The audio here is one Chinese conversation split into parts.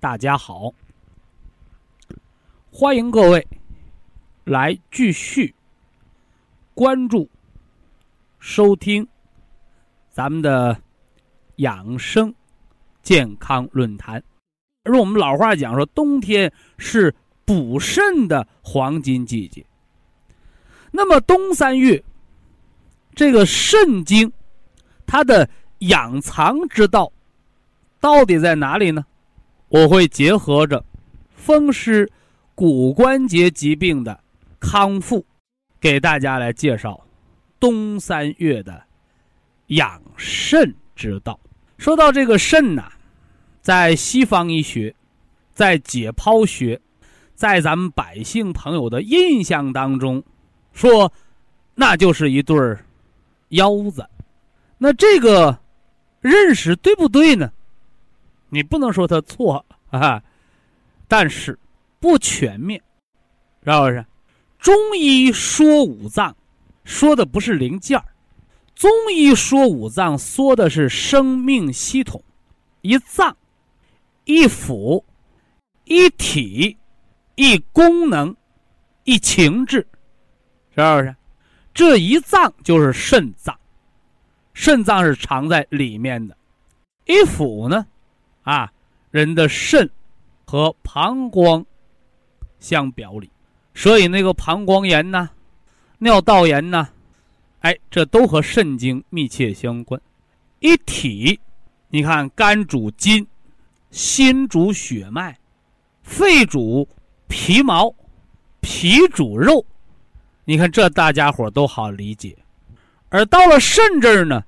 大家好！欢迎各位来继续关注、收听咱们的养生。健康论坛，而我们老话讲说，冬天是补肾的黄金季节。那么冬三月，这个肾经，它的养藏之道到底在哪里呢？我会结合着风湿骨关节疾病的康复，给大家来介绍冬三月的养肾之道。说到这个肾呐。在西方医学，在解剖学，在咱们百姓朋友的印象当中，说那就是一对儿腰子。那这个认识对不对呢？你不能说他错啊，但是不全面，是不是？中医说五脏，说的不是零件儿；中医说五脏，说的是生命系统，一脏。一腑，一体，一功能，一情志，是不是？这一脏就是肾脏，肾脏是藏在里面的。一腑呢，啊，人的肾和膀胱相表里，所以那个膀胱炎呢、尿道炎呢，哎，这都和肾经密切相关。一体，你看肝主筋。心主血脉，肺主皮毛，脾主肉。你看这大家伙都好理解，而到了肾这儿呢，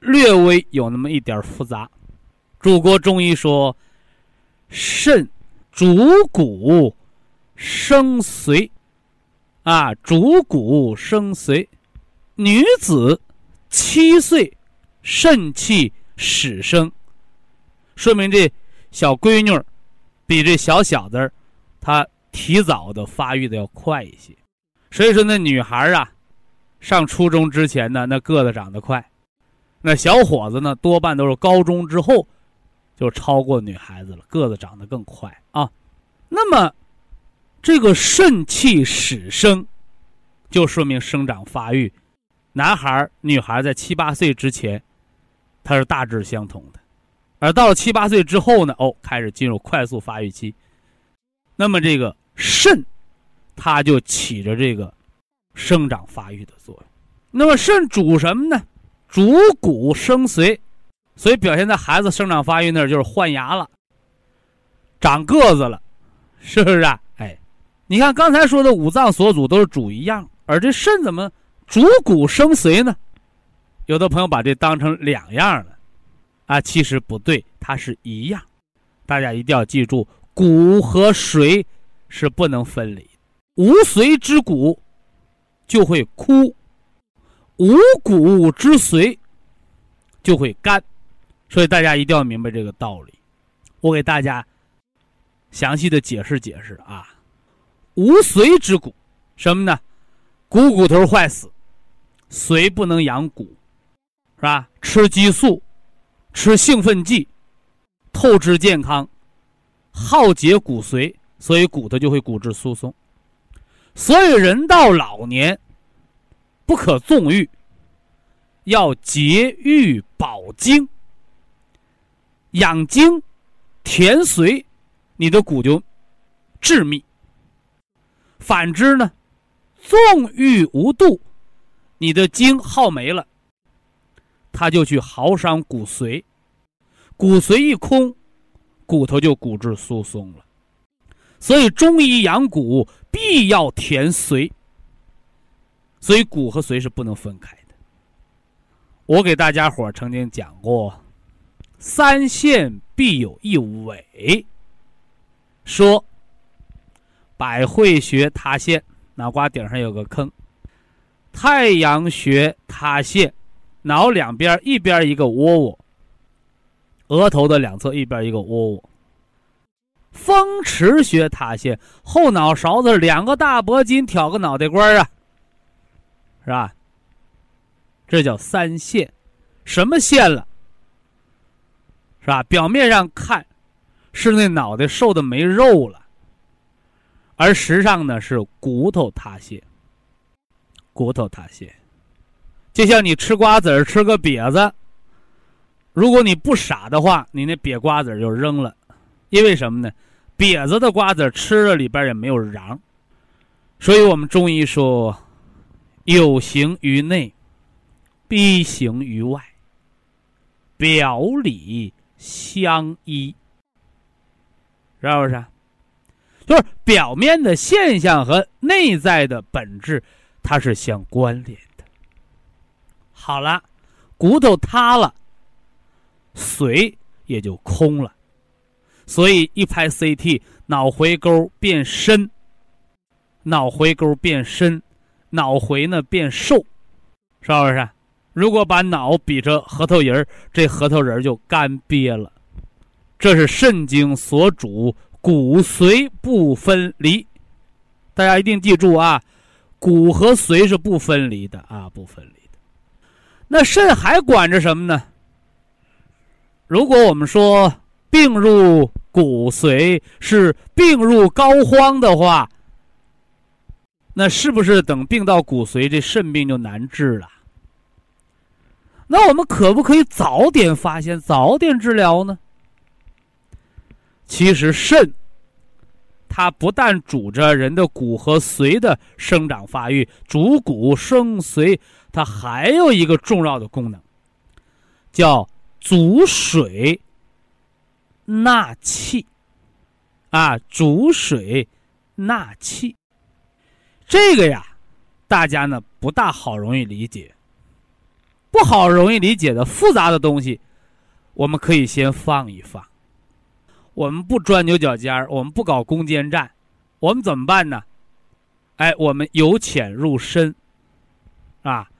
略微有那么一点复杂。祖国中医说，肾主骨生髓，啊，主骨生髓。女子七岁，肾气始生，说明这。小闺女儿比这小小子儿，他提早的发育的要快一些，所以说那女孩啊，上初中之前呢，那个子长得快；那小伙子呢，多半都是高中之后就超过女孩子了，个子长得更快啊。那么这个肾气始生，就说明生长发育，男孩女孩在七八岁之前，它是大致相同的。而到了七八岁之后呢，哦，开始进入快速发育期。那么这个肾，它就起着这个生长发育的作用。那么肾主什么呢？主骨生髓，所以表现在孩子生长发育那儿就是换牙了，长个子了，是不是啊？哎，你看刚才说的五脏所主都是主一样，而这肾怎么主骨生髓呢？有的朋友把这当成两样了。啊，其实不对，它是一样。大家一定要记住，骨和髓是不能分离。无髓之骨就会枯，无骨之髓就会干。所以大家一定要明白这个道理。我给大家详细的解释解释啊。无髓之骨，什么呢？骨骨头坏死，髓不能养骨，是吧？吃激素。吃兴奋剂，透支健康，耗竭骨髓，所以骨头就会骨质疏松。所以人到老年，不可纵欲，要节欲保精，养精，填髓，你的骨就致密。反之呢，纵欲无度，你的精耗没了，它就去耗伤骨髓，骨髓一空，骨头就骨质疏松了。所以中医养骨必要填髓，所以骨和髓是不能分开的。我给大家伙曾经讲过，三线必有一尾，说百会穴塌陷，脑瓜顶上有个坑；太阳穴塌陷，脑两边一边一个窝窝，额头的两侧一边一个窝窝。风池穴塌陷，后脑勺子两个大脖筋挑个脑袋瓜啊，是吧？这叫三线，什么线了？是吧？表面上看是那脑袋瘦的没肉了，而实际上呢是骨头塌陷。骨头塌陷，就像你吃瓜子吃个瘪子，如果你不傻的话，你那瘪瓜子就扔了。因为什么呢？瘪子的瓜子吃了里边也没有瓤，所以我们中医说，有形于内，必形于外，表里相依，是不是？就是表面的现象和内在的本质，它是相关联的。好了，骨头塌了，髓也就空了。所以一拍 CT，脑回沟变深，脑回沟变深，脑回呢变瘦，是不是？如果把脑比着核桃仁儿，这核桃仁儿就干瘪了。这是肾经所主，骨髓不分离。大家一定记住啊，骨和髓是不分离的啊，不分离的。那肾还管着什么呢？如果我们说。病入骨髓是病入膏肓的话，那是不是等病到骨髓，这肾病就难治了？那我们可不可以早点发现、早点治疗呢？其实肾，它不但主着人的骨和髓的生长发育，主骨生髓，它还有一个重要的功能，叫主水。纳气，啊，主水纳气，这个呀，大家呢不大好容易理解，不好容易理解的复杂的东西，我们可以先放一放。我们不钻牛角尖儿，我们不搞攻坚战，我们怎么办呢？哎，我们由浅入深，啊，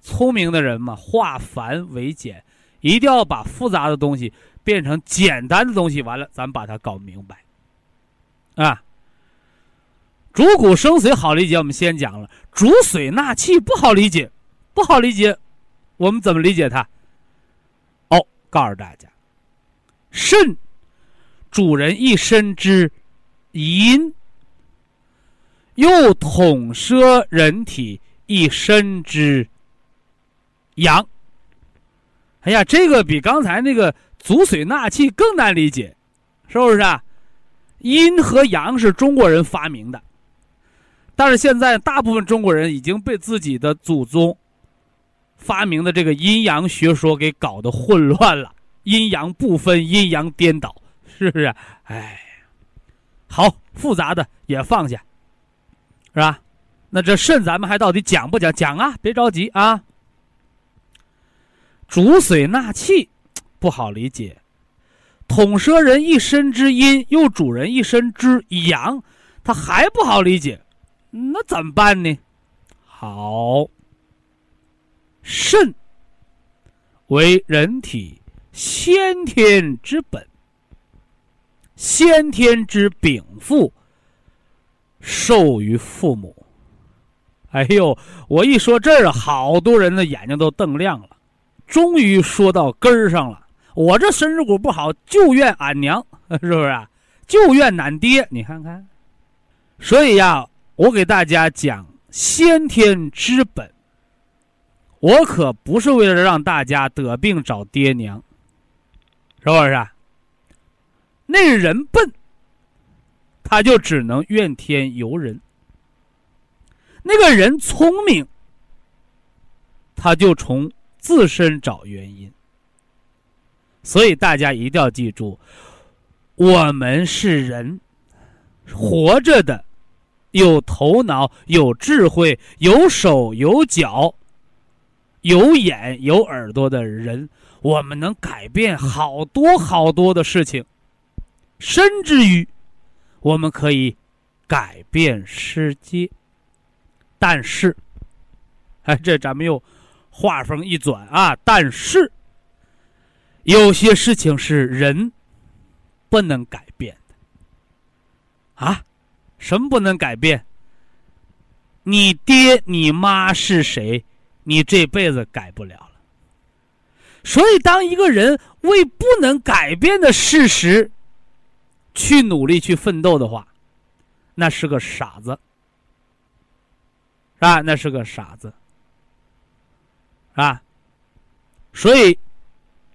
聪明的人嘛，化繁为简，一定要把复杂的东西。变成简单的东西，完了，咱把它搞明白，啊。主骨生髓好理解，我们先讲了；主髓纳气不好理解，不好理解，我们怎么理解它？哦，告诉大家，肾主人一身之阴，又统摄人体一身之阳。哎呀，这个比刚才那个。足水纳气更难理解，是不是啊？阴和阳是中国人发明的，但是现在大部分中国人已经被自己的祖宗发明的这个阴阳学说给搞得混乱了，阴阳不分，阴阳颠倒，是不是？哎，好复杂的也放下，是吧？那这肾咱们还到底讲不讲？讲啊，别着急啊。主水纳气。不好理解，统摄人一身之阴，又主人一身之阳，他还不好理解，那怎么办呢？好，肾为人体先天之本，先天之禀赋，受于父母。哎呦，我一说这儿，好多人的眼睛都瞪亮了，终于说到根儿上了。我这身子骨不好，就怨俺娘，是不是啊？就怨俺爹，你看看。所以呀，我给大家讲先天之本。我可不是为了让大家得病找爹娘，是不是？那人笨，他就只能怨天尤人。那个人聪明，他就从自身找原因。所以大家一定要记住，我们是人，活着的，有头脑、有智慧、有手有脚、有眼有耳朵的人，我们能改变好多好多的事情，甚至于，我们可以改变世界。但是，哎，这咱们又话锋一转啊，但是。有些事情是人不能改变的啊！什么不能改变？你爹你妈是谁？你这辈子改不了了。所以，当一个人为不能改变的事实去努力去奋斗的话，那是个傻子，是吧？那是个傻子，啊！所以。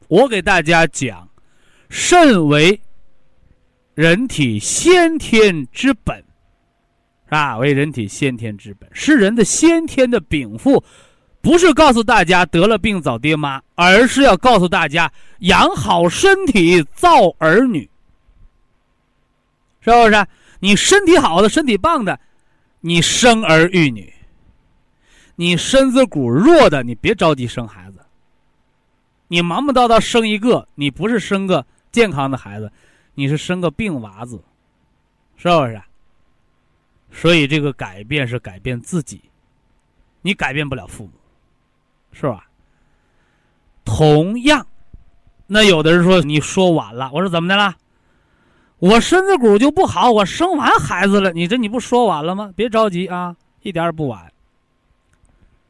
我给大家讲，肾为人体先天之本，是吧？为人体先天之本，是人的先天的禀赋，不是告诉大家得了病找爹妈，而是要告诉大家养好身体造儿女，是不是？你身体好的，身体棒的，你生儿育女；你身子骨弱的，你别着急生孩子。你忙忙叨叨生一个，你不是生个健康的孩子，你是生个病娃子，是不是？所以这个改变是改变自己，你改变不了父母，是吧？同样，那有的人说你说晚了，我说怎么的了？我身子骨就不好，我生完孩子了，你这你不说晚了吗？别着急啊，一点也不晚。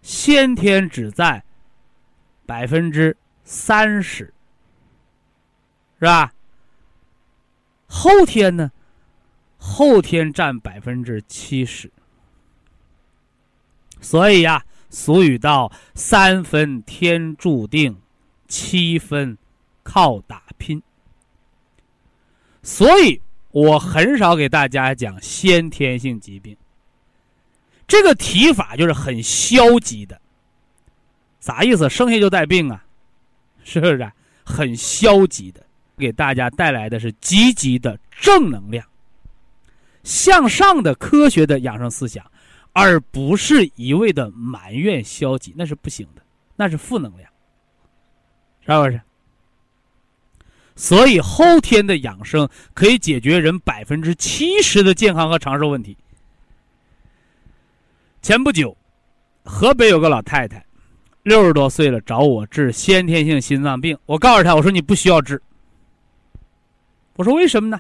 先天只在百分之。三十，是吧？后天呢？后天占百分之七十。所以呀，俗语道：“三分天注定，七分靠打拼。”所以我很少给大家讲先天性疾病。这个提法就是很消极的，啥意思？生下就带病啊？是不是很消极的？给大家带来的是积极的正能量、向上的科学的养生思想，而不是一味的埋怨消极，那是不行的，那是负能量，是不是？所以后天的养生可以解决人百分之七十的健康和长寿问题。前不久，河北有个老太太。六十多岁了，找我治先天性心脏病。我告诉她，我说你不需要治。我说为什么呢？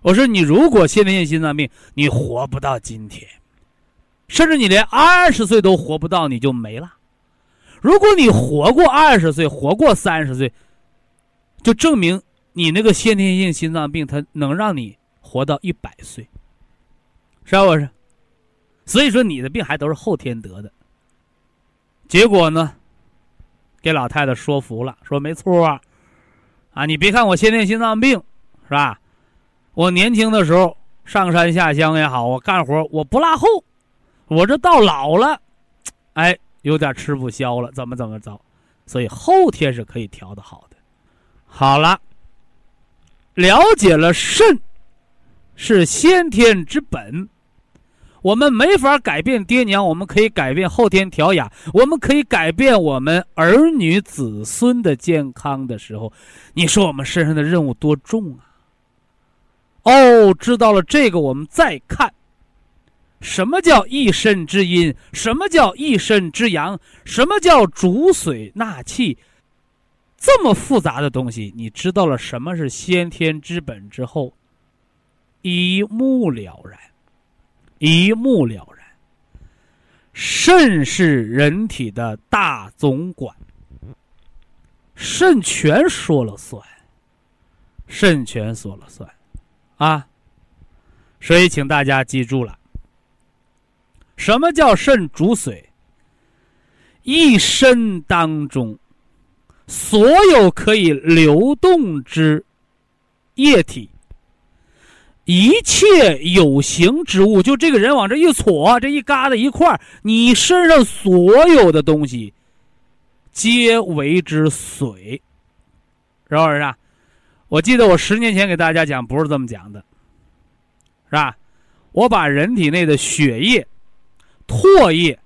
我说你如果先天性心脏病，你活不到今天，甚至你连二十岁都活不到，你就没了。如果你活过二十岁，活过三十岁，就证明你那个先天性心脏病，它能让你活到一百岁，是不是？所以说你的病还都是后天得的。结果呢，给老太太说服了，说没错啊，啊，你别看我先天心脏病，是吧？我年轻的时候上山下乡也好，我干活我不落后，我这到老了，哎，有点吃不消了，怎么怎么着？所以后天是可以调的好的。好了，了解了肾是先天之本。我们没法改变爹娘，我们可以改变后天调养，我们可以改变我们儿女子孙的健康的时候，你说我们身上的任务多重啊？哦，知道了这个，我们再看，什么叫一身之阴？什么叫一身之阳？什么叫主水纳气？这么复杂的东西，你知道了什么是先天之本之后，一目了然。一目了然。肾是人体的大总管，肾全说了算，肾全说了算，啊！所以，请大家记住了，什么叫肾主水？一身当中，所有可以流动之液体，一切有形之物，就这个人往这一戳，这一嘎达一块你身上所有的东西，皆为之水，是不是啊？我记得我十年前给大家讲，不是这么讲的，是吧？我把人体内的血液、唾液、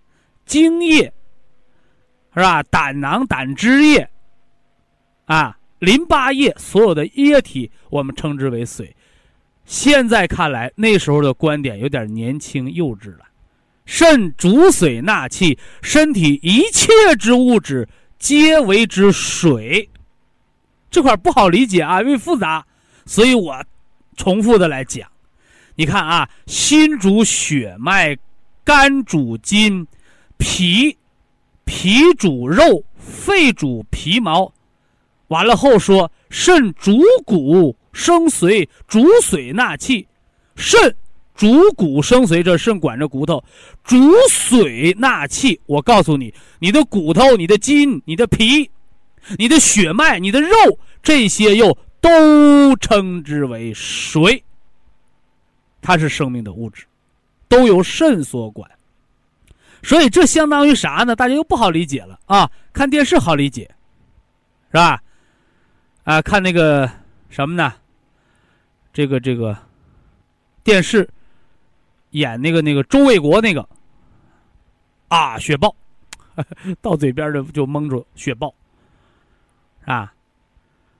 精液，是吧？胆囊、胆汁液，啊，淋巴液，所有的液体，我们称之为水。现在看来，那时候的观点有点年轻幼稚了。肾主水纳气，身体一切之物质皆为之水。这块不好理解啊，因为复杂，所以我重复的来讲。你看啊，心主血脉，肝主筋，脾脾主肉，肺主皮毛。完了后说，肾主骨。生髓主髓纳气，肾主骨生髓，这肾管着骨头，主髓纳气。我告诉你，你的骨头、你的筋、你的皮、你的血脉、你的肉，这些又都称之为水。它是生命的物质，都由肾所管。所以这相当于啥呢？大家又不好理解了啊！看电视好理解，是吧？啊，看那个什么呢？这个这个电视演那个那个周卫国那个啊，雪豹 到嘴边的就蒙住雪豹啊，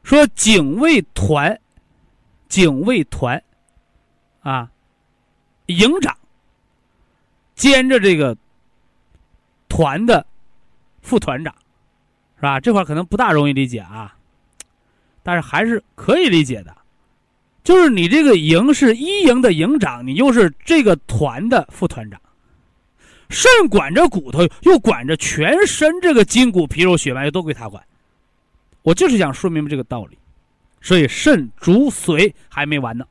说警卫团警卫团啊，营长兼着这个团的副团长是吧？这块可能不大容易理解啊，但是还是可以理解的。就是你这个营是一营的营长，你又是这个团的副团长，肾管着骨头，又管着全身这个筋骨皮肉血脉，都归他管。我就是想说明这个道理，所以肾主髓还没完呢，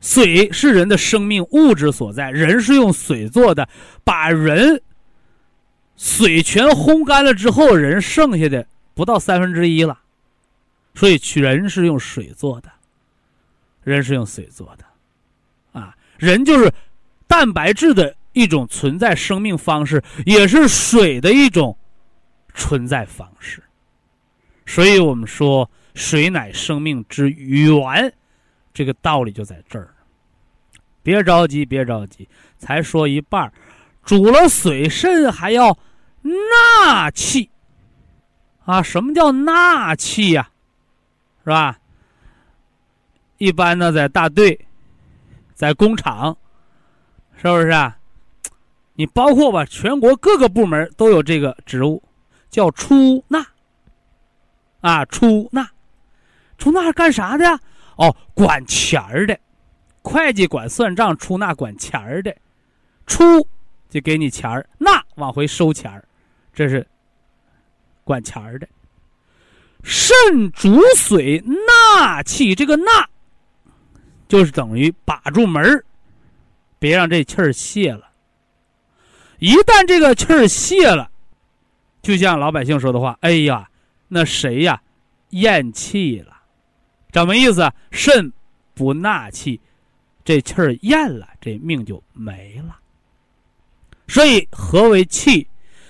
水是人的生命物质所在，人是用水做的，把人水全烘干了之后，人剩下的不到三分之一了，所以人是用水做的。人是用水做的，啊，人就是蛋白质的一种存在生命方式，也是水的一种存在方式。所以我们说水乃生命之源，这个道理就在这儿。别着急，别着急，才说一半煮了水，肾还要纳气啊？什么叫纳气呀？是吧？一般呢，在大队，在工厂，是不是啊？你包括吧，全国各个部门都有这个职务，叫出纳。啊，出纳，出纳是干啥的呀？哦，管钱儿的，会计管算账，出纳管钱儿的，出就给你钱儿，纳往回收钱儿，这是管钱儿的。肾主水纳气，这个纳。就是等于把住门儿别让这气儿泄了。一旦这个气儿泄了，就像老百姓说的话：“哎呀，那谁呀，咽气了？什么意思？肾不纳气，这气儿咽了，这命就没了。所以，何为气？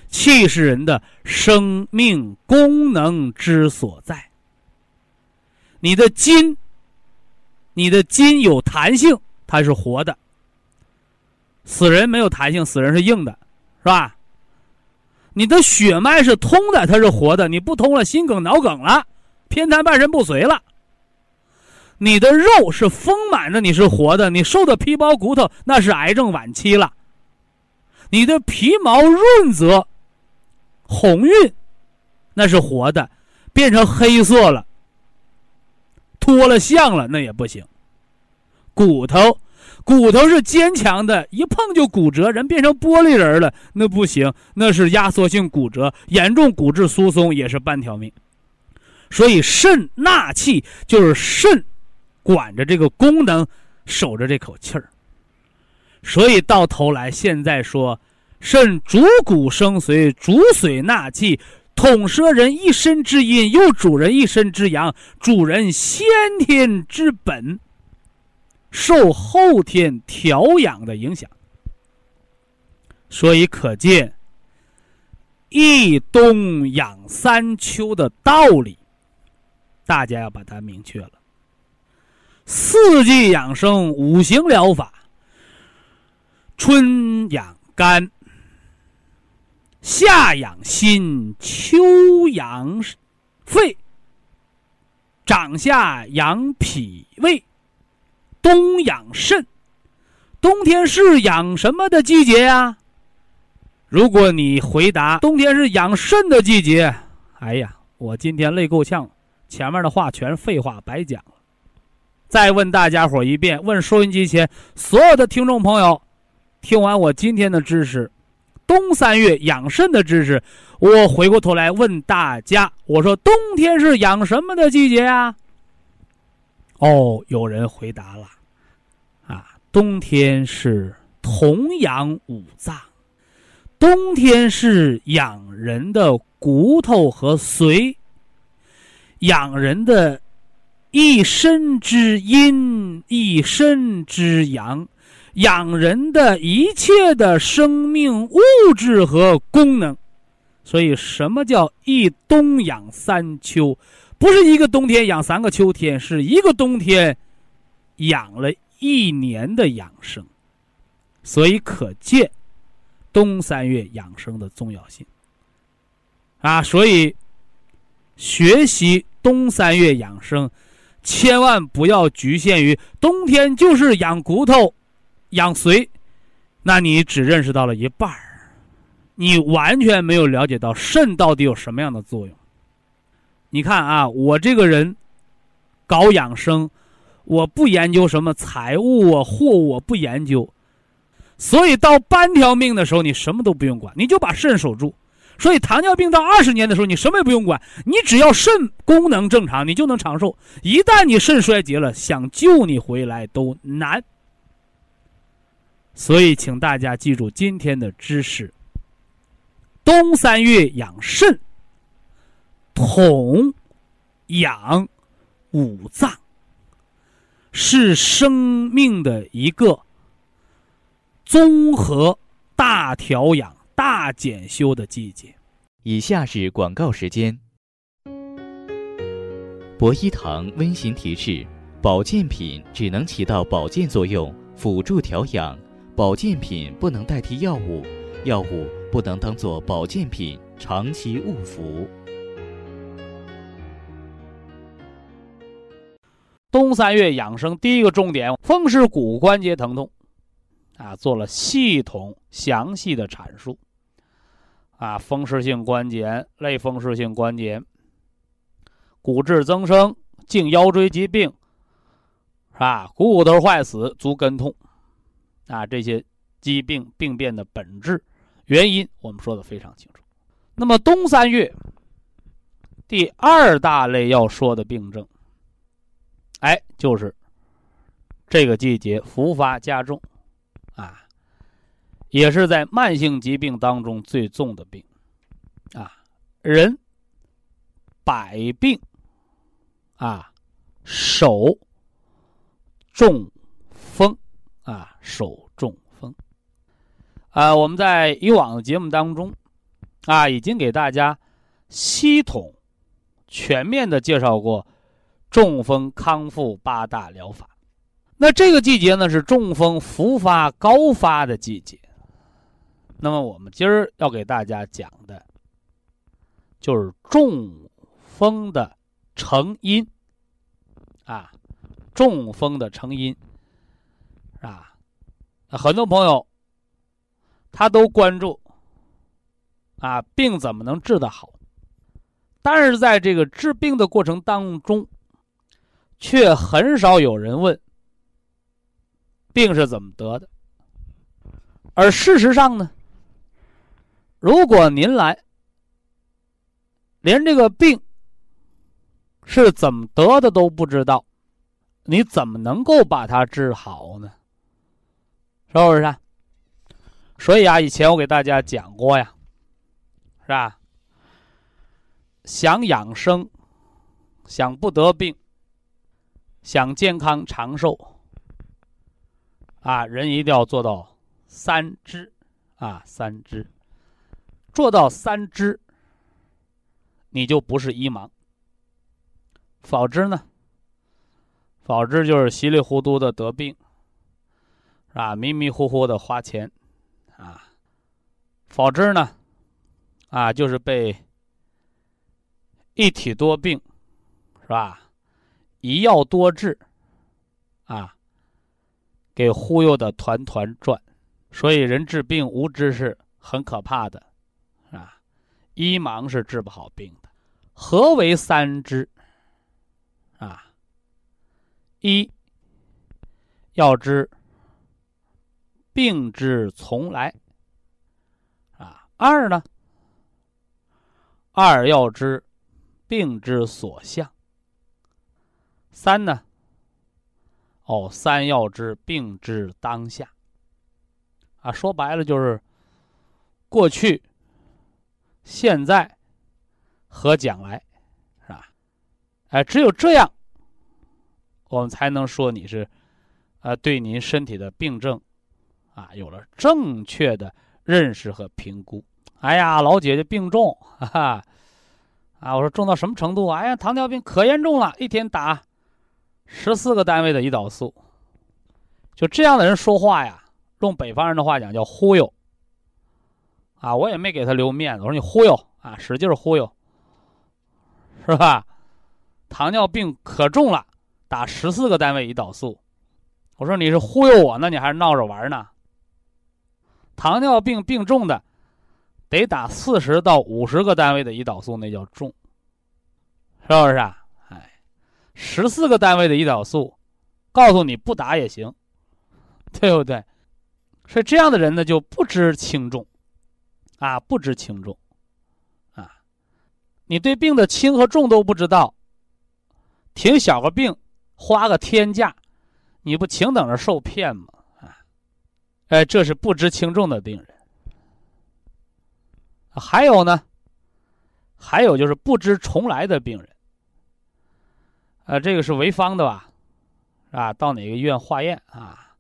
气是人的生命功能之所在。你的筋。你的筋有弹性，它是活的。死人没有弹性，死人是硬的，是吧？你的血脉是通的，它是活的。你不通了，心梗、脑梗了，偏瘫、半身不遂了。你的肉是丰满的，你是活的。你瘦的皮包骨头，那是癌症晚期了。你的皮毛润泽、红晕，那是活的，变成黑色了。脱了相了，那也不行。骨头，骨头是坚强的，一碰就骨折，人变成玻璃人了，那不行，那是压缩性骨折，严重骨质疏松也是半条命。所以肾纳气就是肾管着这个功能，守着这口气儿。所以到头来，现在说肾主骨生髓，主髓纳气。统摄人一身之阴，又主人一身之阳，主人先天之本。受后天调养的影响。所以可见，一冬养三秋的道理，大家要把它明确了。四季养生五行疗法，春养肝，夏养心，秋养肺，长夏养脾胃，冬养肾。冬天是养什么的季节呀？如果你回答冬天是养肾的季节，哎呀，我今天累够呛，前面的话全是废话，白讲了。再问大家伙一遍，问收音机前所有的听众朋友，听完我今天的知识，冬三月养肾的知识，我回过头来问大家，我说冬天是养什么的季节啊？哦，有人回答了，啊，冬天是同养五脏。冬天是养人的骨头和髓，养人的一身之阴，一身之阳，养人的一切的生命物质和功能。所以，什么叫一冬养三秋？不是一个冬天养三个秋天，是一个冬天养了一年的养生。所以，可见。冬三月养生的重要性啊，所以学习冬三月养生，千万不要局限于冬天就是养骨头、养髓，那你只认识到了一半儿，你完全没有了解到肾到底有什么样的作用。你看啊，我这个人搞养生，我不研究什么财务啊、货物，我不研究。所以到半条命的时候，你什么都不用管，你就把肾守住。所以糖尿病到二十年的时候，你什么也不用管，你只要肾功能正常，你就能长寿。一旦你肾衰竭了，想救你回来都难。所以，请大家记住今天的知识：冬三月养肾，统养五脏，是生命的一个。综合大调养、大检修的季节。以下是广告时间。博一堂温馨提示：保健品只能起到保健作用，辅助调养；保健品不能代替药物，药物不能当做保健品长期误服。冬三月养生第一个重点：风湿骨关节疼痛。啊，做了系统详细的阐述。啊，风湿性关节、类风湿性关节、骨质增生、颈腰椎疾病，是吧？股骨头坏死、足跟痛，啊，这些疾病病变的本质原因，我们说的非常清楚。那么冬三月第二大类要说的病症，哎，就是这个季节复发加重。也是在慢性疾病当中最重的病，啊，人百病啊，手中风啊，手中风啊，我们在以往的节目当中啊，已经给大家系统全面的介绍过中风康复八大疗法。那这个季节呢是中风复发高发的季节。那么我们今儿要给大家讲的，就是中风的成因啊，中风的成因啊，很多朋友他都关注啊，病怎么能治得好？但是在这个治病的过程当中，却很少有人问。病是怎么得的？而事实上呢，如果您来，连这个病是怎么得的都不知道，你怎么能够把它治好呢？是不是？所以啊，以前我给大家讲过呀，是吧？想养生，想不得病，想健康长寿。啊，人一定要做到三知，啊，三知，做到三知，你就不是一盲。否之呢？否之就是稀里糊涂的得病，是吧？迷迷糊糊的花钱，啊，否之呢？啊，就是被一体多病，是吧？一药多治，啊，给忽悠的团团转。所以人治病无知是很可怕的，一盲是治不好病的。何为三知？啊，一要知病之从来，啊，二呢？二要知病之所向。三呢？哦，三要知病之当下。啊，说白了就是过去、现在和将来，是吧？哎，只有这样，我们才能说你是，呃，对您身体的病症，啊，有了正确的认识和评估。哎呀，老姐姐病重，哈哈，啊，我说重到什么程度？哎呀，糖尿病可严重了，一天打十四个单位的胰岛素。就这样的人说话呀，用北方人的话讲叫忽悠。啊，我也没给他留面子，我说你忽悠啊，使劲忽悠，是吧？糖尿病可重了，打十四个单位胰岛素。我说你是忽悠我呢，你还是闹着玩呢？糖尿病病重的。得打四十到五十个单位的胰岛素，那叫重，是不是啊？哎，十四个单位的胰岛素，告诉你不打也行，对不对？所以这样的人呢，就不知轻重，啊，不知轻重，啊，你对病的轻和重都不知道，挺小个病，花个天价，你不请等着受骗吗？啊，哎，这是不知轻重的病人。还有呢，还有就是不知重来的病人，呃，这个是潍坊的吧？啊，到哪个医院化验啊？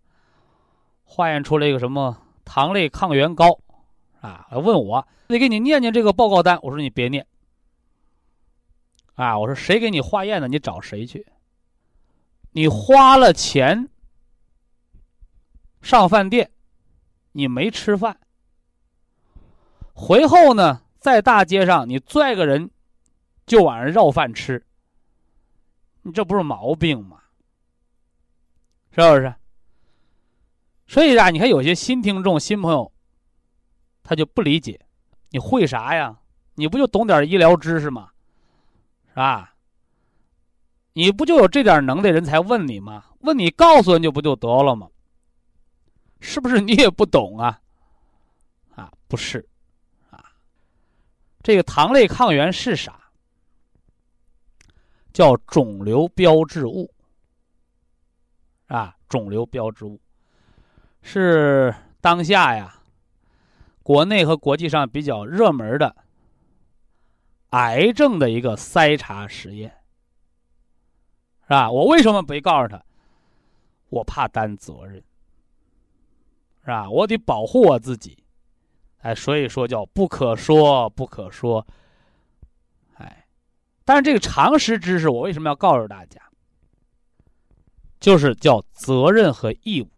化验出来一个什么糖类抗原高，啊，问我得给你念念这个报告单。我说你别念，啊，我说谁给你化验的？你找谁去？你花了钱上饭店，你没吃饭。回后呢，在大街上你拽个人，就往上绕饭吃。你这不是毛病吗？是不是？所以啊，你看有些新听众、新朋友，他就不理解，你会啥呀？你不就懂点医疗知识吗？是吧？你不就有这点能耐，人才问你吗？问你告诉人就不就得了吗？是不是你也不懂啊？啊，不是。啊这个糖类抗原是啥？叫肿瘤标志物啊，肿瘤标志物是当下呀，国内和国际上比较热门的癌症的一个筛查实验，是吧？我为什么没告诉他？我怕担责任，是吧？我得保护我自己。哎，所以说叫不可说，不可说。哎，但是这个常识知识，我为什么要告诉大家？就是叫责任和义务。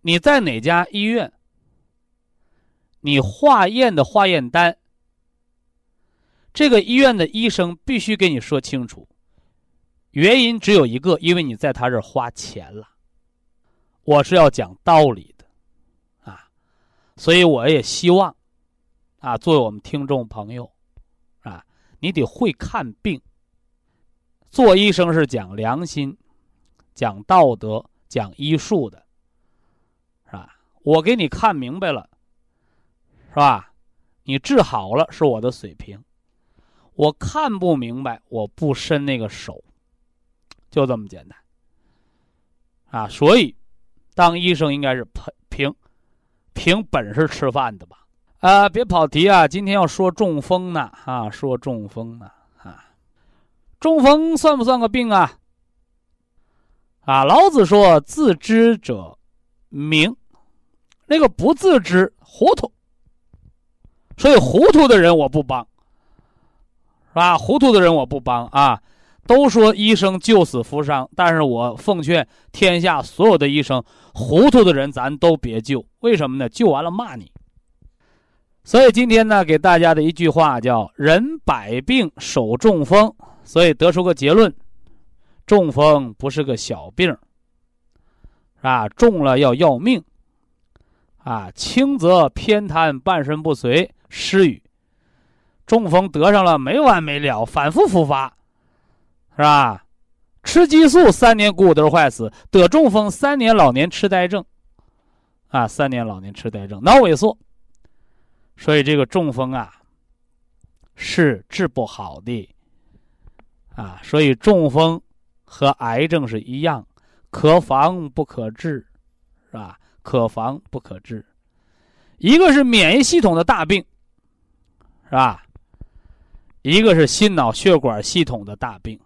你在哪家医院，你化验的化验单，这个医院的医生必须给你说清楚，原因只有一个，因为你在他这儿花钱了。我是要讲道理的，啊。所以我也希望，啊，作为我们听众朋友，啊，你得会看病。做医生是讲良心、讲道德、讲医术的，是吧？我给你看明白了，是吧？你治好了是我的水平，我看不明白，我不伸那个手，就这么简单。啊，所以当医生应该是凭。凭本事吃饭的吧，啊，别跑题啊！今天要说中风呢，啊，说中风呢，啊，中风算不算个病啊？啊，老子说：“自知者明，那个不自知糊涂，所以糊涂的人我不帮，是吧？糊涂的人我不帮啊。都说医生救死扶伤，但是我奉劝天下所有的医生，糊涂的人咱都别救。为什么呢？救完了骂你。所以今天呢，给大家的一句话叫“人百病首中风”，所以得出个结论：中风不是个小病，啊，中了要要命，啊，轻则偏瘫、半身不遂、失语，中风得上了没完没了，反复复发。是吧？吃激素三年骨头坏死，得中风三年老年痴呆症，啊，三年老年痴呆症，脑萎缩。所以这个中风啊，是治不好的，啊，所以中风和癌症是一样，可防不可治，是吧？可防不可治，一个是免疫系统的大病，是吧？一个是心脑血管系统的大病。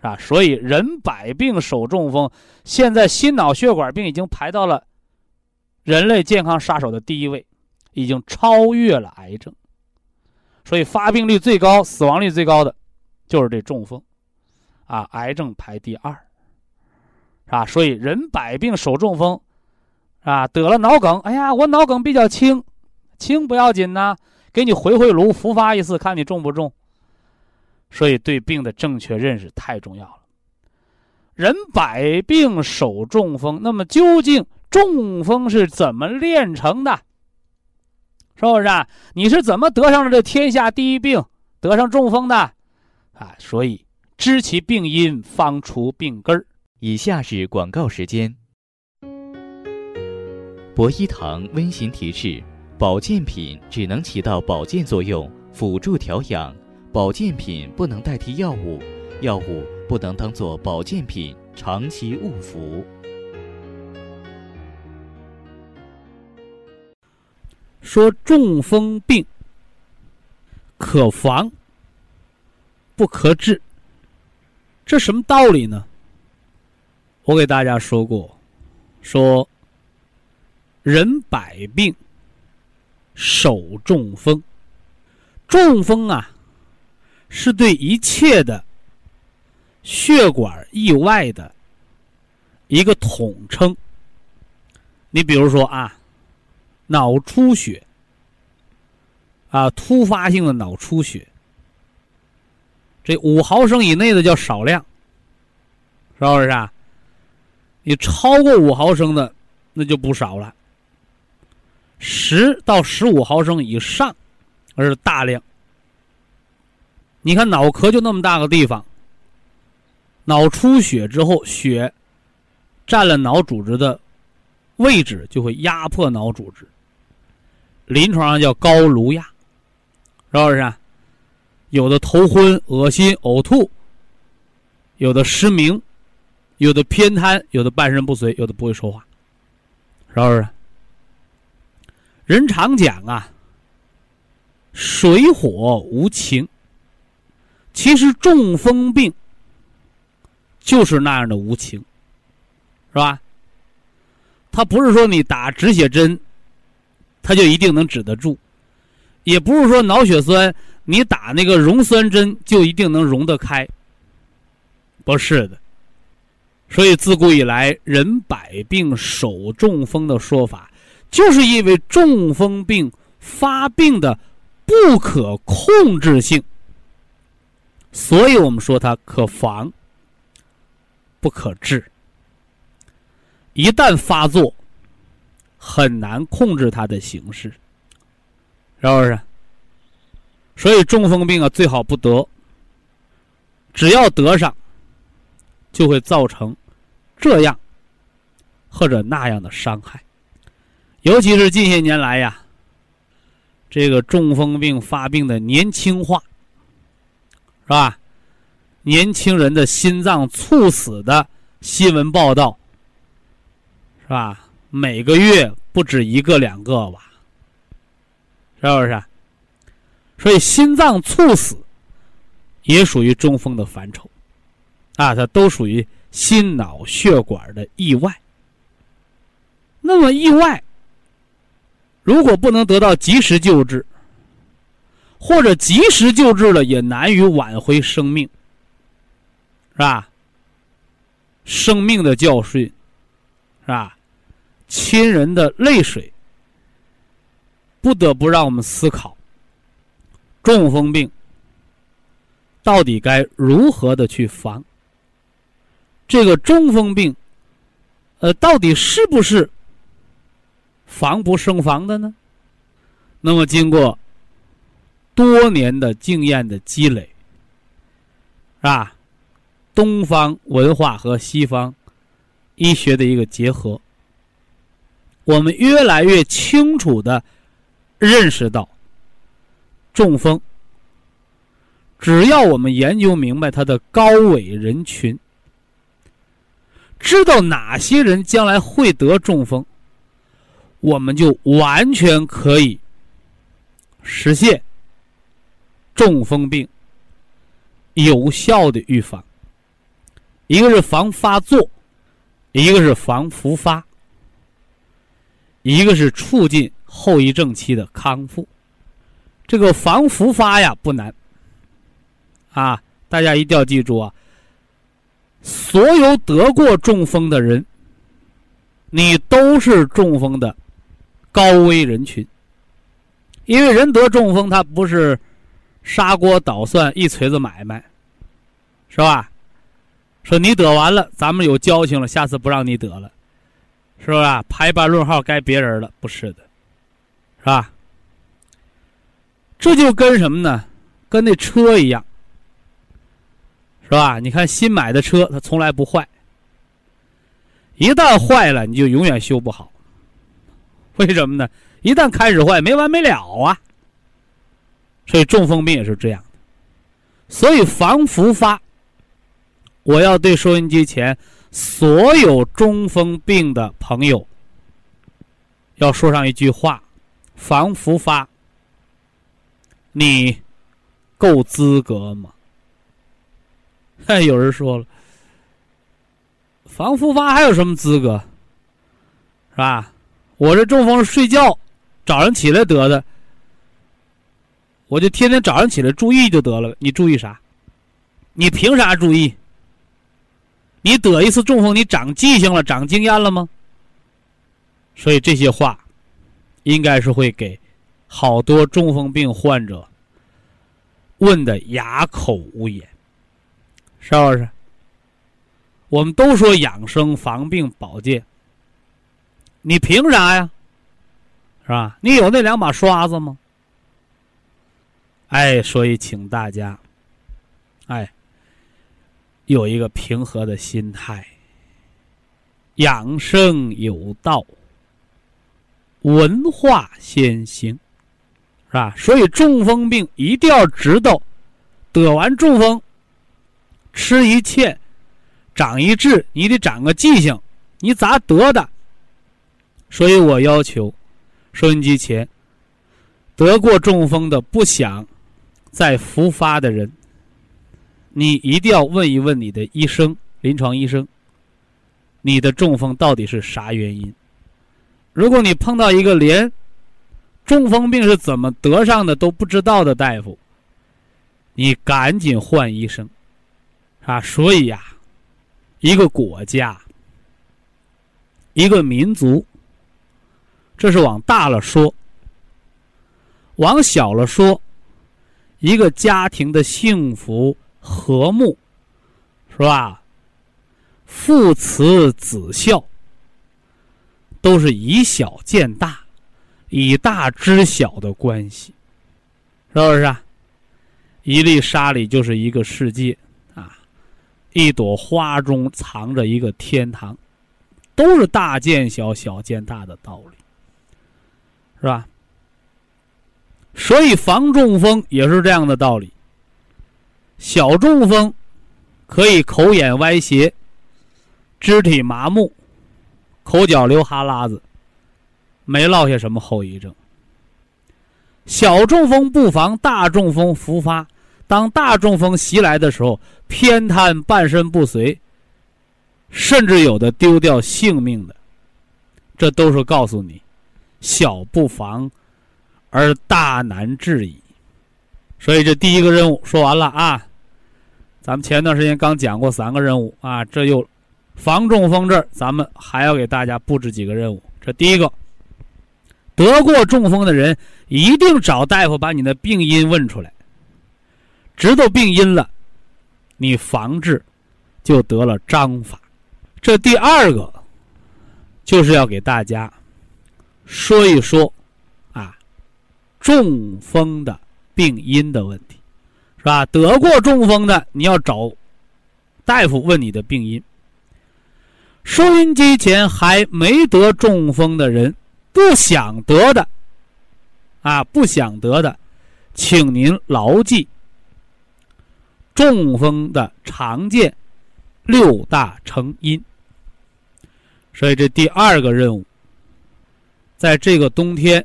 啊，所以人百病首中风，现在心脑血管病已经排到了人类健康杀手的第一位，已经超越了癌症。所以发病率最高、死亡率最高的，就是这中风，啊，癌症排第二，是吧？所以人百病首中风，啊，得了脑梗，哎呀，我脑梗比较轻，轻不要紧呐，给你回回炉复发一次，看你中不中。所以，对病的正确认识太重要了。人百病首中风，那么究竟中风是怎么炼成的？是不是？啊？你是怎么得上了这天下第一病，得上中风的？啊，所以知其病因，方除病根儿。以下是广告时间。博一堂温馨提示：保健品只能起到保健作用，辅助调养。保健品不能代替药物，药物不能当做保健品长期误服。说中风病可防不可治，这什么道理呢？我给大家说过，说人百病手中风，中风啊。是对一切的血管意外的一个统称。你比如说啊，脑出血啊，突发性的脑出血，这五毫升以内的叫少量，是不是啊？你超过五毫升的那就不少了，十到十五毫升以上而是大量。你看脑壳就那么大个地方，脑出血之后，血占了脑组织的位置，就会压迫脑组织。临床上叫高颅压，是不是？有的头昏、恶心、呕吐，有的失明，有的偏瘫，有的半身不遂，有的不会说话，是不是？人常讲啊，水火无情。其实中风病就是那样的无情，是吧？他不是说你打止血针，他就一定能止得住；也不是说脑血栓你打那个溶栓针就一定能溶得开。不是的。所以自古以来，人百病首中风的说法，就是因为中风病发病的不可控制性。所以我们说它可防，不可治。一旦发作，很难控制它的形式，是不是？所以中风病啊，最好不得。只要得上，就会造成这样或者那样的伤害。尤其是近些年来呀，这个中风病发病的年轻化。是吧？年轻人的心脏猝死的新闻报道，是吧？每个月不止一个两个吧？是不是？所以心脏猝死也属于中风的范畴，啊，它都属于心脑血管的意外。那么意外，如果不能得到及时救治，或者及时救治了也难于挽回生命，是吧？生命的教训，是吧？亲人的泪水，不得不让我们思考：中风病到底该如何的去防？这个中风病，呃，到底是不是防不胜防的呢？那么，经过多年的经验的积累，是吧？东方文化和西方医学的一个结合，我们越来越清楚的认识到，中风，只要我们研究明白它的高危人群，知道哪些人将来会得中风，我们就完全可以实现中风病有效的预防。一个是防发作，一个是防复发，一个是促进后遗症期的康复。这个防复发呀不难，啊，大家一定要记住啊！所有得过中风的人，你都是中风的高危人群。因为人得中风，他不是砂锅捣蒜一锤子买卖，是吧？说你得完了，咱们有交情了，下次不让你得了，是吧？排班论号该别人了，不是的，是吧？这就跟什么呢？跟那车一样，是吧？你看新买的车，它从来不坏，一旦坏了，你就永远修不好。为什么呢？一旦开始坏，没完没了啊。所以中风病也是这样的，所以防复发。我要对收音机前所有中风病的朋友要说上一句话：防复发，你够资格吗？哎，有人说了，防复发还有什么资格？是吧？我这中风睡觉，早上起来得的，我就天天早上起来注意就得了。你注意啥？你凭啥注意？你得一次中风，你长记性了，长经验了吗？所以这些话，应该是会给好多中风病患者问的哑口无言，邵老师？我们都说养生防病保健，你凭啥呀？是吧？你有那两把刷子吗？哎，所以请大家，哎。有一个平和的心态，养生有道，文化先行，是吧？所以中风病一定要知道，得完中风，吃一堑，长一智，你得长个记性，你咋得的？所以我要求，收音机前得过中风的不想再复发的人。你一定要问一问你的医生，临床医生，你的中风到底是啥原因？如果你碰到一个连中风病是怎么得上的都不知道的大夫，你赶紧换医生，啊！所以呀，一个国家、一个民族，这是往大了说；往小了说，一个家庭的幸福。和睦，是吧？父慈子孝，都是以小见大、以大知小的关系，是不是啊？一粒沙里就是一个世界啊，一朵花中藏着一个天堂，都是大见小、小见大的道理，是吧？所以防中风也是这样的道理。小中风可以口眼歪斜、肢体麻木、口角流哈喇子，没落下什么后遗症。小中风不防大中风复发，当大中风袭来的时候，偏瘫、半身不遂，甚至有的丢掉性命的，这都是告诉你，小不防而大难治矣。所以这第一个任务说完了啊。咱们前段时间刚讲过三个任务啊，这又防中风这儿，咱们还要给大家布置几个任务。这第一个，得过中风的人一定找大夫把你的病因问出来，知道病因了，你防治就得了章法。这第二个，就是要给大家说一说啊，中风的病因的问题。是吧？得过中风的，你要找大夫问你的病因。收音机前还没得中风的人，不想得的，啊，不想得的，请您牢记中风的常见六大成因。所以这第二个任务，在这个冬天，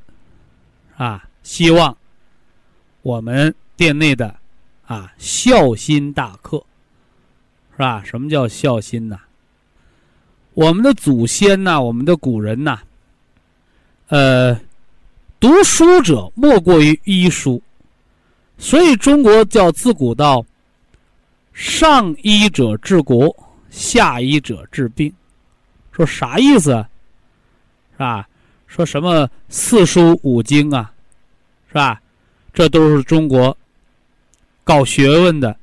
啊，希望我们店内的。啊，孝心大课，是吧？什么叫孝心呢？我们的祖先呐，我们的古人呐，呃，读书者莫过于医书，所以中国叫自古到上医者治国，下医者治病。说啥意思？是吧？说什么四书五经啊，是吧？这都是中国。搞学问的，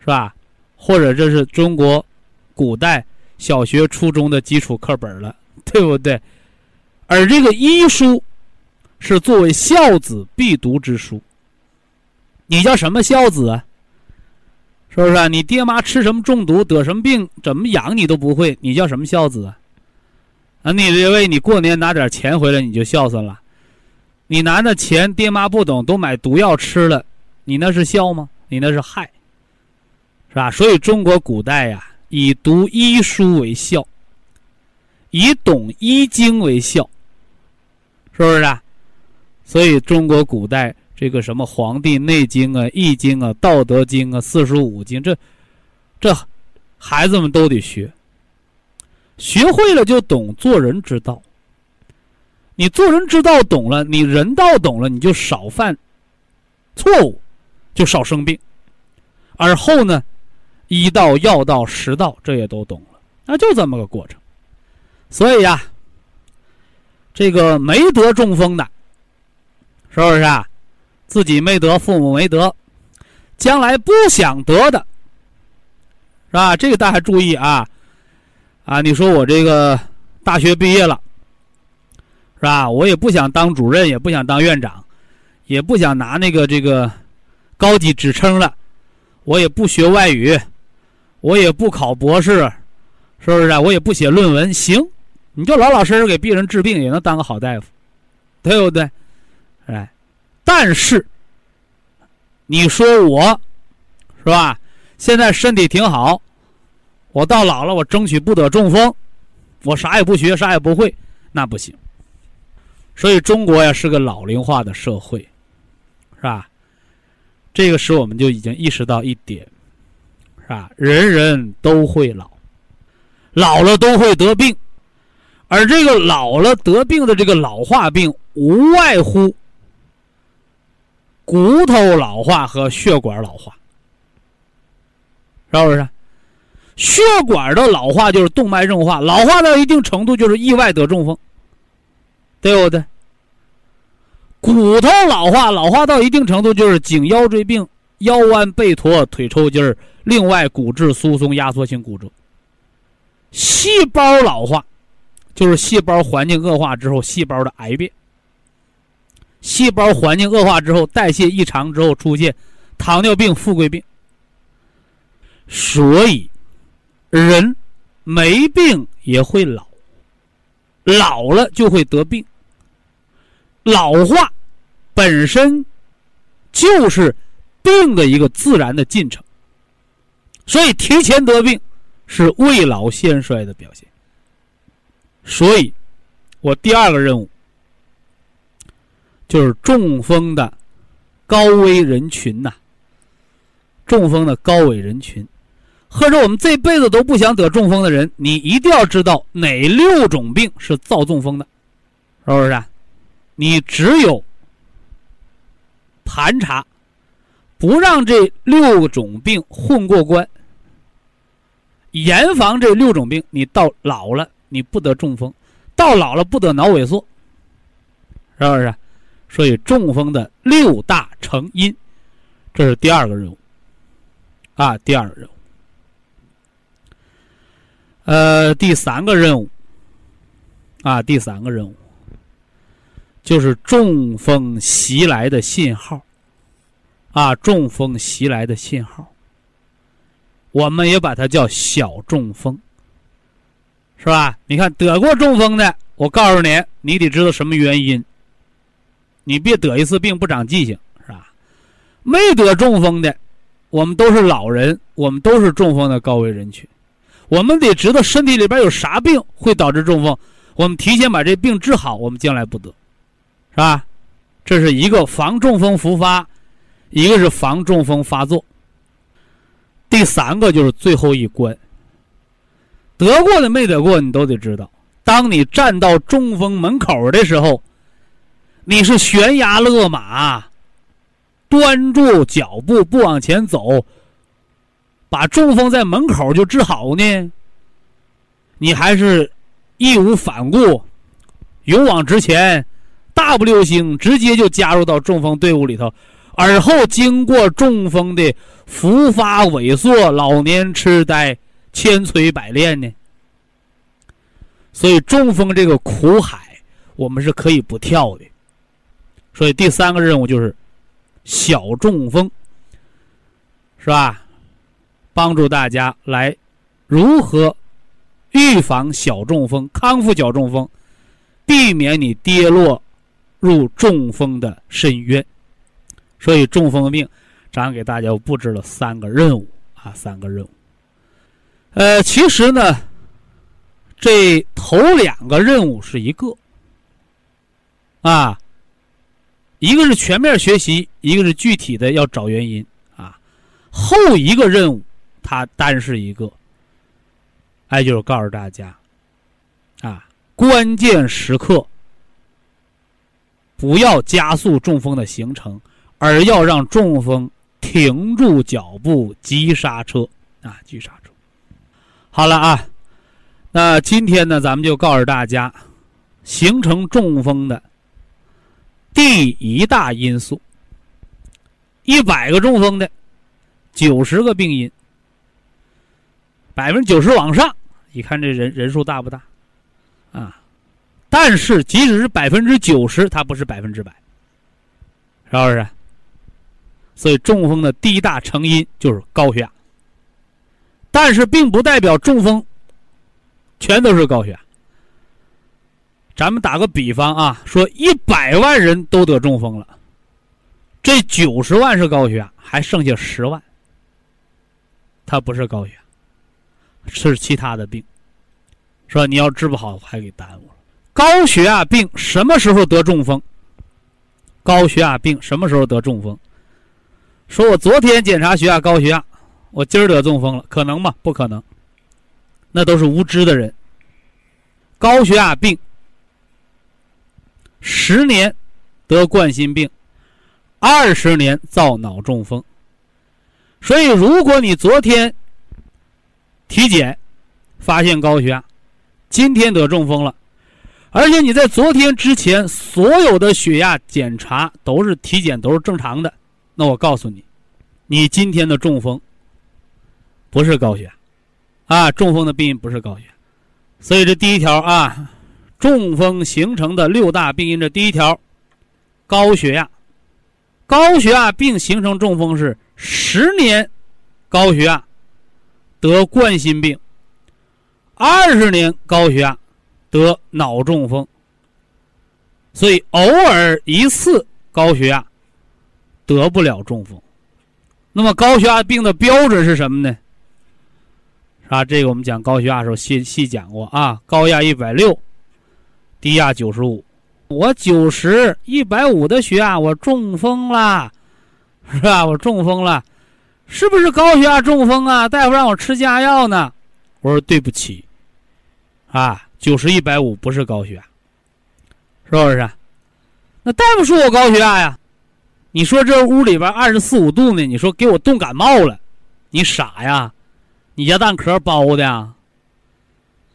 是吧？或者这是中国古代小学、初中的基础课本了，对不对？而这个医书是作为孝子必读之书。你叫什么孝子啊？是不是啊？你爹妈吃什么中毒、得什么病、怎么养你都不会，你叫什么孝子啊？啊，你以为你过年拿点钱回来你就孝顺了？你拿那钱，爹妈不懂，都买毒药吃了，你那是孝吗？你那是害，是吧？所以中国古代呀，以读医书为孝，以懂医经为孝，是不是啊？所以中国古代这个什么《黄帝内经》啊、《易经》啊、《道德经》啊、四书五经，这这孩子们都得学，学会了就懂做人之道。你做人之道懂了，你人道懂了，你就少犯错误。就少生病，而后呢，医道、药道、食道这也都懂了，那就这么个过程。所以呀，这个没得中风的，是不是啊？自己没得，父母没得，将来不想得的，是吧？这个大家注意啊！啊，你说我这个大学毕业了，是吧？我也不想当主任，也不想当院长，也不想拿那个这个。高级职称了，我也不学外语，我也不考博士，是不是？我也不写论文，行，你就老老实实给病人治病，也能当个好大夫，对不对？哎，但是你说我，是吧？现在身体挺好，我到老了，我争取不得中风，我啥也不学，啥也不会，那不行。所以中国呀是个老龄化的社会，是吧？这个时，我们就已经意识到一点，是吧？人人都会老，老了都会得病，而这个老了得病的这个老化病，无外乎骨头老化和血管老化，是不是？血管的老化就是动脉硬化，老化到一定程度就是意外得中风，对不对？骨头老化，老化到一定程度就是颈腰椎病、腰弯背驼、腿抽筋儿，另外骨质疏松、压缩性骨折。细胞老化，就是细胞环境恶化之后细胞的癌变。细胞环境恶化之后，代谢异常之后出现糖尿病、富贵病。所以，人没病也会老，老了就会得病。老化本身就是病的一个自然的进程，所以提前得病是未老先衰的表现。所以，我第二个任务就是中风的高危人群呐，中风的高危人群或者我们这辈子都不想得中风的人，你一定要知道哪六种病是造中风的，是不是？你只有盘查，不让这六种病混过关，严防这六种病，你到老了你不得中风，到老了不得脑萎缩，是不是？所以中风的六大成因，这是第二个任务，啊，第二个任务。呃，第三个任务，啊，第三个任务，就是中风袭来的信号，啊，中风袭来的信号，我们也把它叫小中风，是吧？你看得过中风的，我告诉你，你得知道什么原因。你别得一次病不长记性，是吧？没得中风的，我们都是老人，我们都是中风的高危人群。我们得知道身体里边有啥病会导致中风，我们提前把这病治好，我们将来不得，是吧？这是一个防中风复发，一个是防中风发作。第三个就是最后一关，得过的没得过，你都得知道。当你站到中风门口的时候。你是悬崖勒马，端住脚步不往前走，把中风在门口就治好呢？你还是义无反顾，勇往直前，大步流星，直接就加入到中风队伍里头，而后经过中风的复发萎缩、老年痴呆、千锤百炼呢？所以中风这个苦海，我们是可以不跳的。所以第三个任务就是小中风，是吧？帮助大家来如何预防小中风、康复小中风，避免你跌落入中风的深渊。所以中风病，咱给大家布置了三个任务啊，三个任务。呃，其实呢，这头两个任务是一个啊。一个是全面学习，一个是具体的要找原因啊。后一个任务，它单是一个，哎，就是告诉大家，啊，关键时刻不要加速中风的形成，而要让中风停住脚步，急刹车啊，急刹车。好了啊，那今天呢，咱们就告诉大家，形成中风的。第一大因素，一百个中风的，九十个病因，百分之九十往上，你看这人人数大不大？啊，但是即使是百分之九十，它不是百分之百，是不是？所以中风的第一大成因就是高血压，但是并不代表中风全都是高血压。咱们打个比方啊，说一百万人都得中风了，这九十万是高血压，还剩下十万，他不是高血压，是其他的病，是吧？你要治不好，还给耽误了。高血压病什么时候得中风？高血压病什么时候得中风？说我昨天检查血压高血压，我今儿得中风了，可能吗？不可能，那都是无知的人。高血压病。十年得冠心病，二十年造脑中风。所以，如果你昨天体检发现高血压，今天得中风了，而且你在昨天之前所有的血压检查都是体检都是正常的，那我告诉你，你今天的中风不是高血压啊，中风的病因不是高血压。所以，这第一条啊。中风形成的六大病因的第一条，高血压。高血压病形成中风是十年高血压得冠心病，二十年高血压得脑中风。所以偶尔一次高血压得不了中风。那么高血压病的标准是什么呢？是吧？这个我们讲高血压的时候细细讲过啊，高压一百六。低压九十五，我九十一百五的血压，我中风了，是吧？我中风了，是不是高血压中风啊？大夫让我吃降压药呢。我说对不起，啊，九十一百五不是高血压，是不是？那大夫说我高血压呀？你说这屋里边二十四五度呢，你说给我冻感冒了，你傻呀？你家蛋壳包的？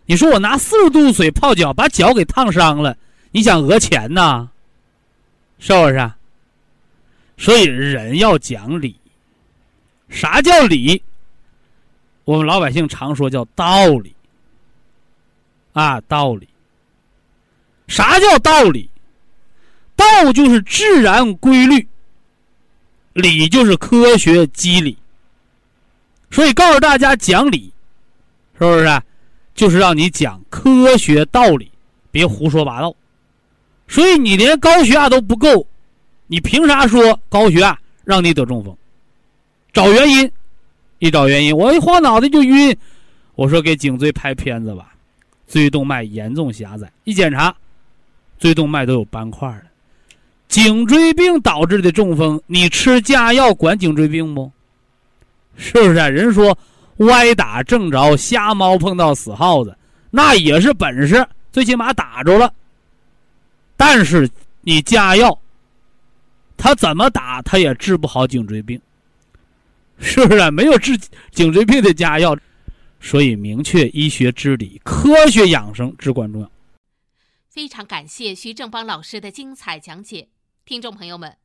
你说我拿四十度水泡脚，把脚给烫伤了，你想讹钱呐？是不是？所以人要讲理。啥叫理？我们老百姓常说叫道理。啊，道理。啥叫道理？道就是自然规律，理就是科学机理。所以告诉大家讲理，是不是？就是让你讲科学道理，别胡说八道。所以你连高血压都不够，你凭啥说高血压让你得中风？找原因，一找原因，我一晃脑袋就晕。我说给颈椎拍片子吧，椎动脉严重狭窄，一检查，椎动脉都有斑块了。颈椎病导致的中风，你吃降压药管颈椎病不？是不是啊？人说歪打正着，瞎猫碰到死耗子，那也是本事，最起码打着了。但是你降压药，他怎么打他也治不好颈椎病。是不是没有治颈椎病的佳药？所以明确医学知理，科学养生至关重要。非常感谢徐正邦老师的精彩讲解，听众朋友们，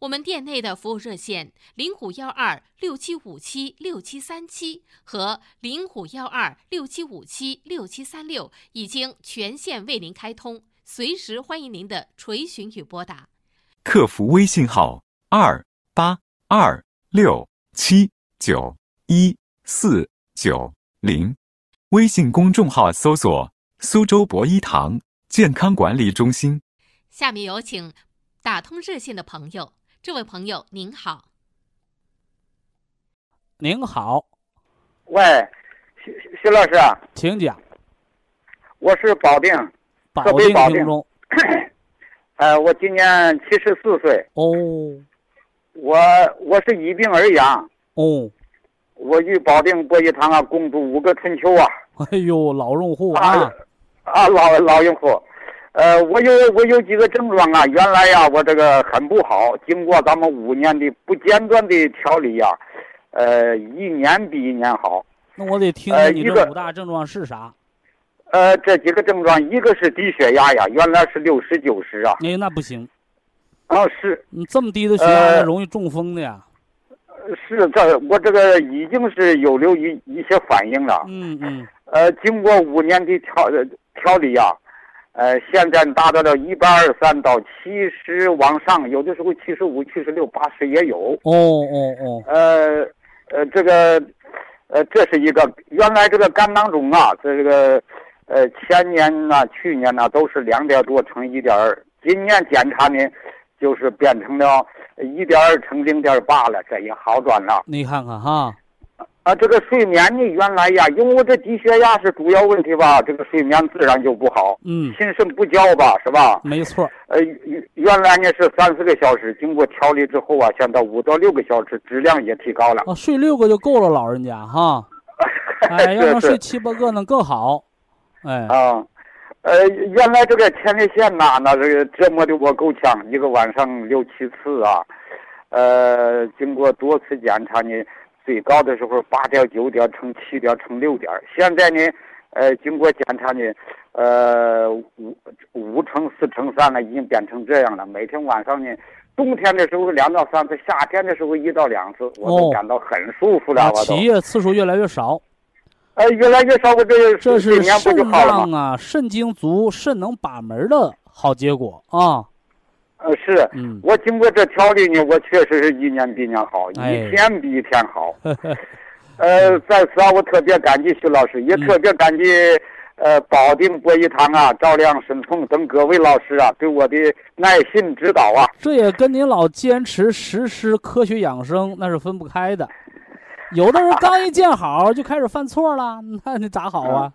我们店内的服务热线零五幺二六七五七六七三七和零五幺二六七五七六七三六已经全线为您开通，随时欢迎您的垂询与拨打。客服微信号二八二六。七九一四九零，微信公众号搜索“苏州博一堂健康管理中心”。下面有请打通热线的朋友，这位朋友您好。您好，喂，徐徐老师，请讲。我是保定，保定保定。呃，我今年七十四岁。哦。我我是一病而养哦，我与保定博医堂啊共度五个春秋啊！哎呦，老用户啊啊，老老用户，呃，我有我有几个症状啊，原来呀我这个很不好，经过咱们五年的不间断的调理呀，呃，一年比一年好。那我得听听你这五大症状是啥？呃，这几个症状，一个是低血压呀，原来是六十九十啊。哎，那不行。啊，是你这么低的血压，容易中风的呀。是这，我这个已经是有留一一些反应了。嗯嗯。呃，经过五年的调调理呀，呃，现在达到了一百二三到七十往上，有的时候七十五、七十六、八十也有。哦哦哦。呃呃，这个呃，这是一个原来这个肝囊肿啊，这个呃前年呐、去年呐都是两点多乘一点二，今年检查呢。就是变成了一点二乘零点八了，这也好转了。你看看哈，啊，这个睡眠呢，原来呀，因为我这低血压是主要问题吧，这个睡眠自然就不好。嗯，心神不交吧，是吧？没错。呃，原来呢是三四个小时，经过调理之后啊，现在五到六个小时，质量也提高了。啊，睡六个就够了，老人家哈。哎，要能睡七八个能更好。哎。啊。呃，原来这个前列腺呐，那这个折磨的我够呛，一个晚上六七次啊。呃，经过多次检查呢，最高的时候八点九点乘七点乘六点，现在呢，呃，经过检查呢，呃，五五乘四乘三了，已经变成这样了。每天晚上呢，冬天的时候两到三次，夏天的时候一到两次，我都感到很舒服了。我起夜次数越来越少。呃，越来越少，我这这是肾脏啊，肾精足，肾能把门的好结果啊。呃，是，嗯，我经过这调理呢，我确实是一年比一年好，一天比一天好。呃，在此啊，我特别感激徐老师，也特别感激呃保定博医堂啊、赵亮、沈鹏等各位老师啊对我的耐心指导啊。这也跟您老坚持实施科学养生那是分不开的。有的人刚一见好就开始犯错了，那你咋好啊？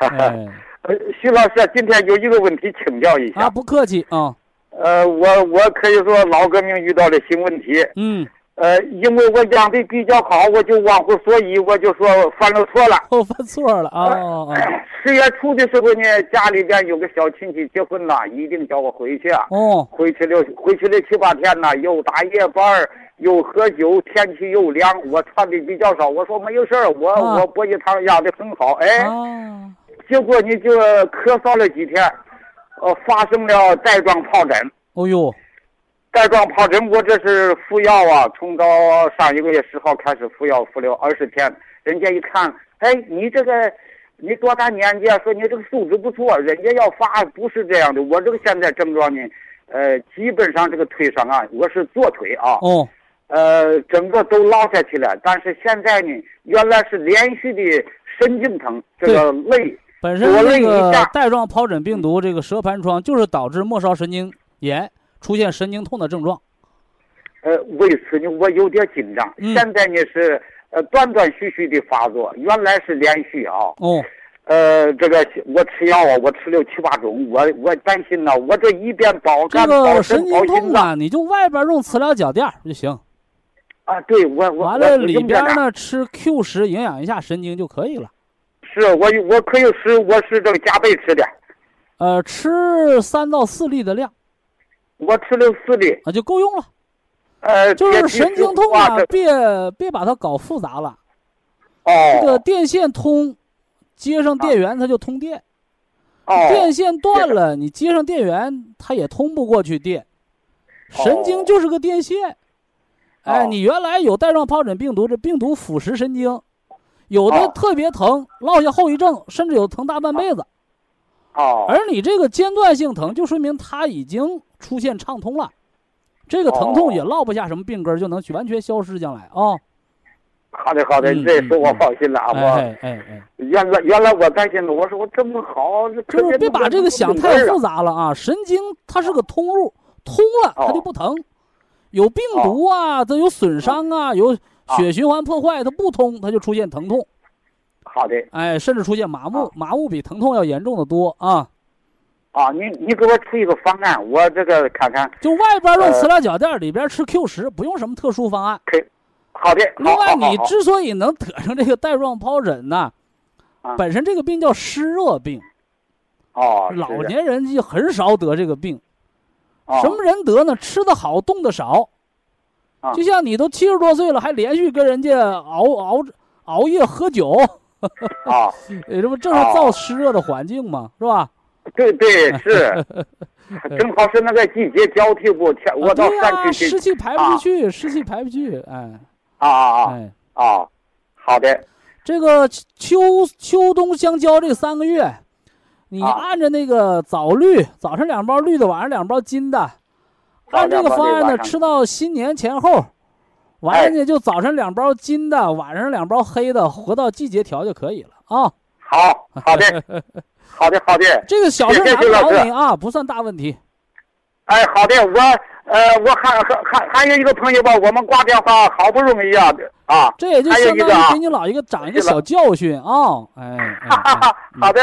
哎，徐老师，今天有一个问题请教一下。啊，不客气啊。呃，我我可以说老革命遇到的新问题。嗯。呃，因为我养的比较好，我就忘乎所以，我就说犯了错了。哦，犯错了哦。十月初的时候呢，家里边有个小亲戚结婚了，一定叫我回去。哦。回去了，回去了七八天呢，又打夜班又喝酒，天气又凉，我穿的比较少。我说没有事儿，我我博一堂压的很好。哎。结果你就咳嗽了几天，呃，发生了带状疱疹。哦呦。带状疱疹，我这是服药啊，从到上一个月十号开始服药，服了二十天。人家一看，哎，你这个，你多大年纪啊？说你这个素质不错，人家要发不是这样的。我这个现在症状呢，呃，基本上这个腿上啊，我是左腿啊，哦，呃，整个都落下去了。但是现在呢，原来是连续的神经疼，这个累，本身这个带状疱疹病毒，这个舌盘疮就是导致末梢神经炎。出现神经痛的症状，呃，为此呢，我有点紧张。现在呢是呃断断续续的发作，原来是连续啊。哦，呃，这个我吃药啊，我吃了七八种，我我担心呐，我这一边保肝保神经痛啊，你就外边用磁疗脚垫就行。啊，对我我完了里边呢吃 Q 十营养一下神经就可以了。是我我可以吃，我是这个加倍吃的。呃，吃三到四粒的量。我吃了四粒，啊，就够用了。呃，就是神经痛啊，别别把它搞复杂了。哦。这个电线通，接上电源它就通电。哦。电线断了，你接上电源它也通不过去电。神经就是个电线。哎，你原来有带状疱疹病毒，这病毒腐蚀神经，有的特别疼，落下后遗症，甚至有疼大半辈子。哦。而你这个间断性疼，就说明它已经。出现畅通了，这个疼痛也落不下什么病根，就能完全消失。将来啊，好的好的，你这说我放心了啊。我哎哎哎，原来原来我担心的，我说我这么好，就是别把这个想太复杂了啊。神经它是个通路，通了它就不疼。有病毒啊，它有损伤啊，有血循环破坏，它不通，它就出现疼痛。好的。哎，甚至出现麻木，麻木比疼痛要严重的多啊。啊，你你给我出一个方案，我这个看看。就外边用磁疗脚垫，里边吃 Q 十，不用什么特殊方案。可以，好的。另外，你之所以能得上这个带状疱疹呢，本身这个病叫湿热病。哦。老年人就很少得这个病。什么人得呢？吃的好，动的少。就像你都七十多岁了，还连续跟人家熬熬熬夜喝酒。啊。这不正是造湿热的环境吗？是吧？对对是，正好是那个季节交替不天，我到山区去，湿气排不出去，湿气排不去，哎，啊啊啊，哎啊，好的，这个秋秋冬相交这三个月，你按着那个早绿，早上两包绿的，晚上两包金的，按这个方案呢，吃到新年前后，完了呢就早上两包金的，晚上两包黑的，活到季节调就可以了啊。好好的。好的，好的，这个小事难倒你啊，不算大问题。哎，好的，我呃，我还还还还有一个朋友吧，我们挂电话好不容易啊，啊，这也就相当于给你老一个长一个小教训啊，哎，哈哈哈，好的，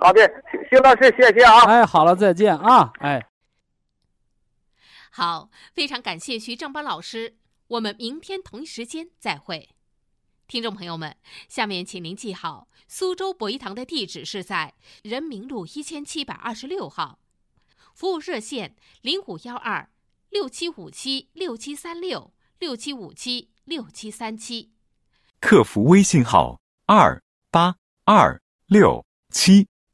好的，徐老师，谢谢啊，哎，好了，再见啊，哎，好，非常感谢徐正邦老师，我们明天同一时间再会。听众朋友们，下面请您记好，苏州博一堂的地址是在人民路一千七百二十六号，服务热线零五幺二六七五七六七三六六七五七六七三七，客服微信号二八二六七